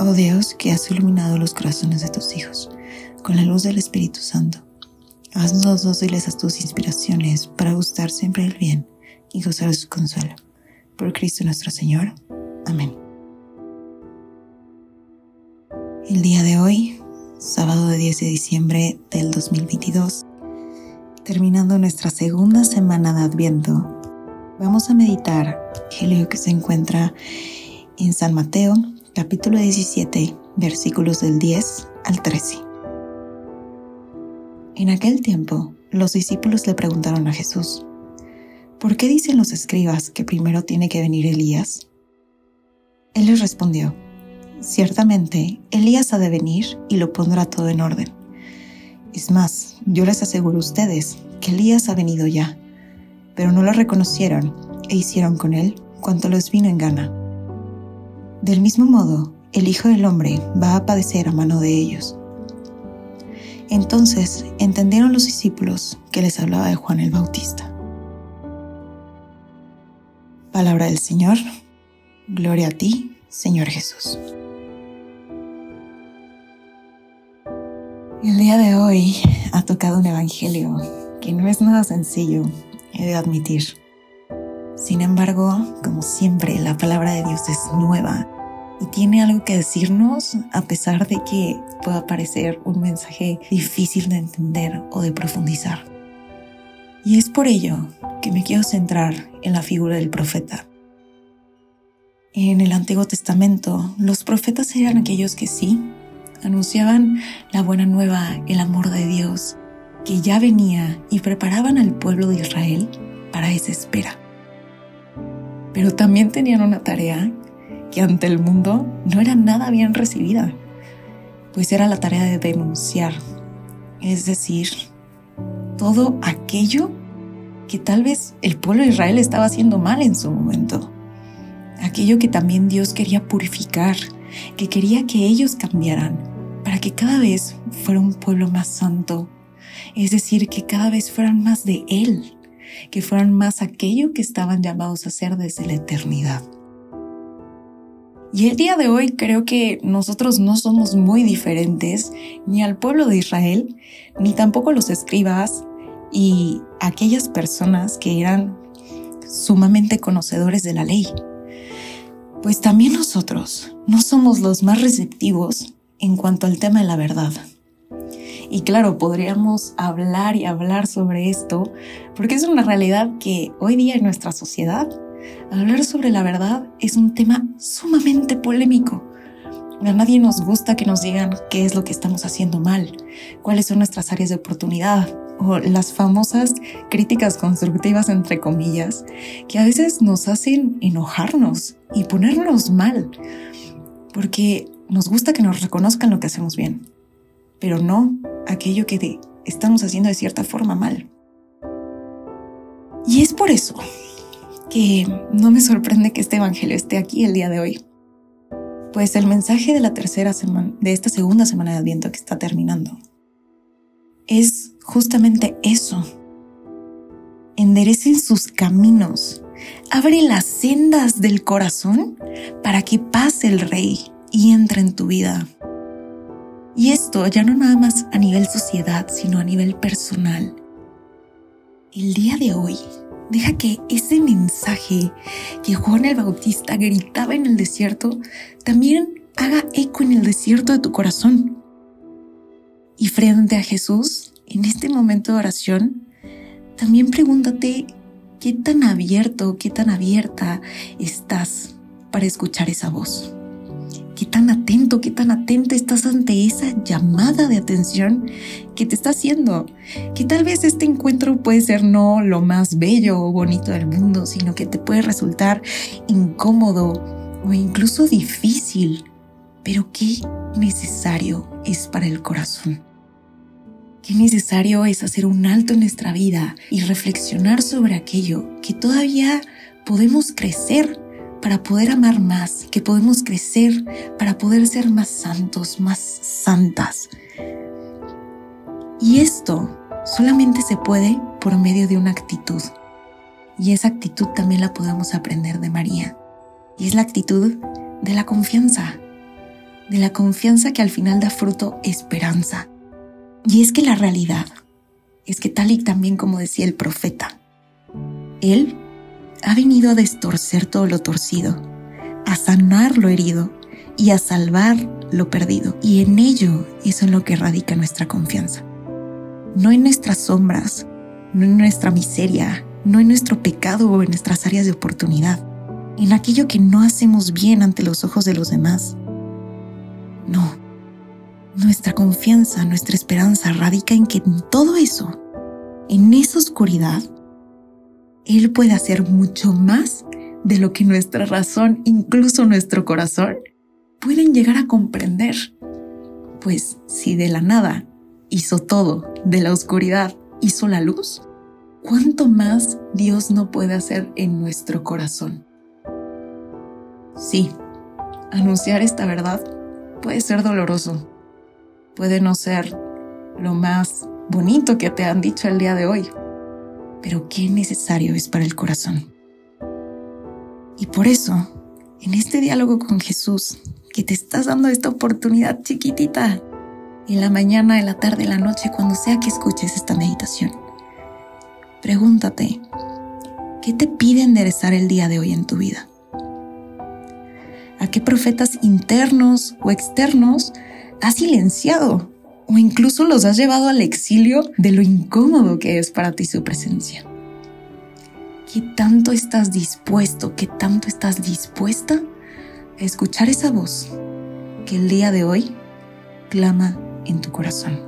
Oh Dios, que has iluminado los corazones de tus hijos con la luz del Espíritu Santo, haznos dóciles a tus inspiraciones para gustar siempre el bien y gozar de su consuelo. Por Cristo nuestro Señor. Amén. El día de hoy, sábado de 10 de diciembre del 2022, terminando nuestra segunda semana de Adviento, vamos a meditar el que se encuentra en San Mateo capítulo 17, versículos del 10 al 13. En aquel tiempo, los discípulos le preguntaron a Jesús, ¿por qué dicen los escribas que primero tiene que venir Elías? Él les respondió, ciertamente, Elías ha de venir y lo pondrá todo en orden. Es más, yo les aseguro a ustedes que Elías ha venido ya, pero no lo reconocieron e hicieron con él cuanto les vino en gana. Del mismo modo, el Hijo del Hombre va a padecer a mano de ellos. Entonces entendieron los discípulos que les hablaba de Juan el Bautista. Palabra del Señor, gloria a ti, Señor Jesús. El día de hoy ha tocado un evangelio que no es nada sencillo, he de admitir. Sin embargo, como siempre, la palabra de Dios es nueva y tiene algo que decirnos a pesar de que pueda parecer un mensaje difícil de entender o de profundizar. Y es por ello que me quiero centrar en la figura del profeta. En el Antiguo Testamento, los profetas eran aquellos que sí, anunciaban la buena nueva, el amor de Dios, que ya venía y preparaban al pueblo de Israel para esa espera pero también tenían una tarea que ante el mundo no era nada bien recibida, pues era la tarea de denunciar, es decir, todo aquello que tal vez el pueblo de Israel estaba haciendo mal en su momento, aquello que también Dios quería purificar, que quería que ellos cambiaran para que cada vez fuera un pueblo más santo, es decir, que cada vez fueran más de Él que fueran más aquello que estaban llamados a ser desde la eternidad. Y el día de hoy creo que nosotros no somos muy diferentes ni al pueblo de Israel, ni tampoco los escribas y aquellas personas que eran sumamente conocedores de la ley. Pues también nosotros no somos los más receptivos en cuanto al tema de la verdad. Y claro, podríamos hablar y hablar sobre esto, porque es una realidad que hoy día en nuestra sociedad, hablar sobre la verdad es un tema sumamente polémico. A nadie nos gusta que nos digan qué es lo que estamos haciendo mal, cuáles son nuestras áreas de oportunidad o las famosas críticas constructivas entre comillas, que a veces nos hacen enojarnos y ponernos mal, porque nos gusta que nos reconozcan lo que hacemos bien, pero no aquello que estamos haciendo de cierta forma mal. Y es por eso que no me sorprende que este evangelio esté aquí el día de hoy. Pues el mensaje de la tercera semana, de esta segunda semana de Adviento que está terminando, es justamente eso. Enderecen sus caminos, abre las sendas del corazón para que pase el Rey y entre en tu vida. Y esto ya no nada más a nivel sociedad, sino a nivel personal. El día de hoy, deja que ese mensaje que Juan el Bautista gritaba en el desierto también haga eco en el desierto de tu corazón. Y frente a Jesús, en este momento de oración, también pregúntate qué tan abierto, qué tan abierta estás para escuchar esa voz qué tan atento, qué tan atenta estás ante esa llamada de atención que te está haciendo. Que tal vez este encuentro puede ser no lo más bello o bonito del mundo, sino que te puede resultar incómodo o incluso difícil. Pero qué necesario es para el corazón. Qué necesario es hacer un alto en nuestra vida y reflexionar sobre aquello que todavía podemos crecer para poder amar más, que podemos crecer para poder ser más santos, más santas. Y esto solamente se puede por medio de una actitud. Y esa actitud también la podemos aprender de María. Y es la actitud de la confianza. De la confianza que al final da fruto esperanza. Y es que la realidad es que tal y también como decía el profeta, Él ha venido a destorcer todo lo torcido, a sanar lo herido y a salvar lo perdido. Y en ello es en lo que radica nuestra confianza. No en nuestras sombras, no en nuestra miseria, no en nuestro pecado o en nuestras áreas de oportunidad, en aquello que no hacemos bien ante los ojos de los demás. No, nuestra confianza, nuestra esperanza radica en que en todo eso, en esa oscuridad, él puede hacer mucho más de lo que nuestra razón, incluso nuestro corazón, pueden llegar a comprender. Pues si de la nada hizo todo, de la oscuridad hizo la luz, ¿cuánto más Dios no puede hacer en nuestro corazón? Sí, anunciar esta verdad puede ser doloroso, puede no ser lo más bonito que te han dicho el día de hoy, pero qué necesario es para el corazón. Y por eso, en este diálogo con Jesús, que te estás dando esta oportunidad chiquitita, en la mañana, en la tarde, en la noche, cuando sea que escuches esta meditación, pregúntate, ¿qué te pide enderezar el día de hoy en tu vida? ¿A qué profetas internos o externos has silenciado o incluso los has llevado al exilio de lo incómodo que es para ti su presencia. ¿Qué tanto estás dispuesto, qué tanto estás dispuesta a escuchar esa voz que el día de hoy clama en tu corazón?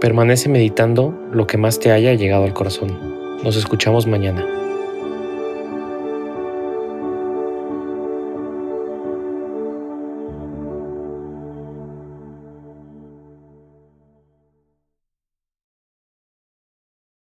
Permanece meditando lo que más te haya llegado al corazón. Nos escuchamos mañana.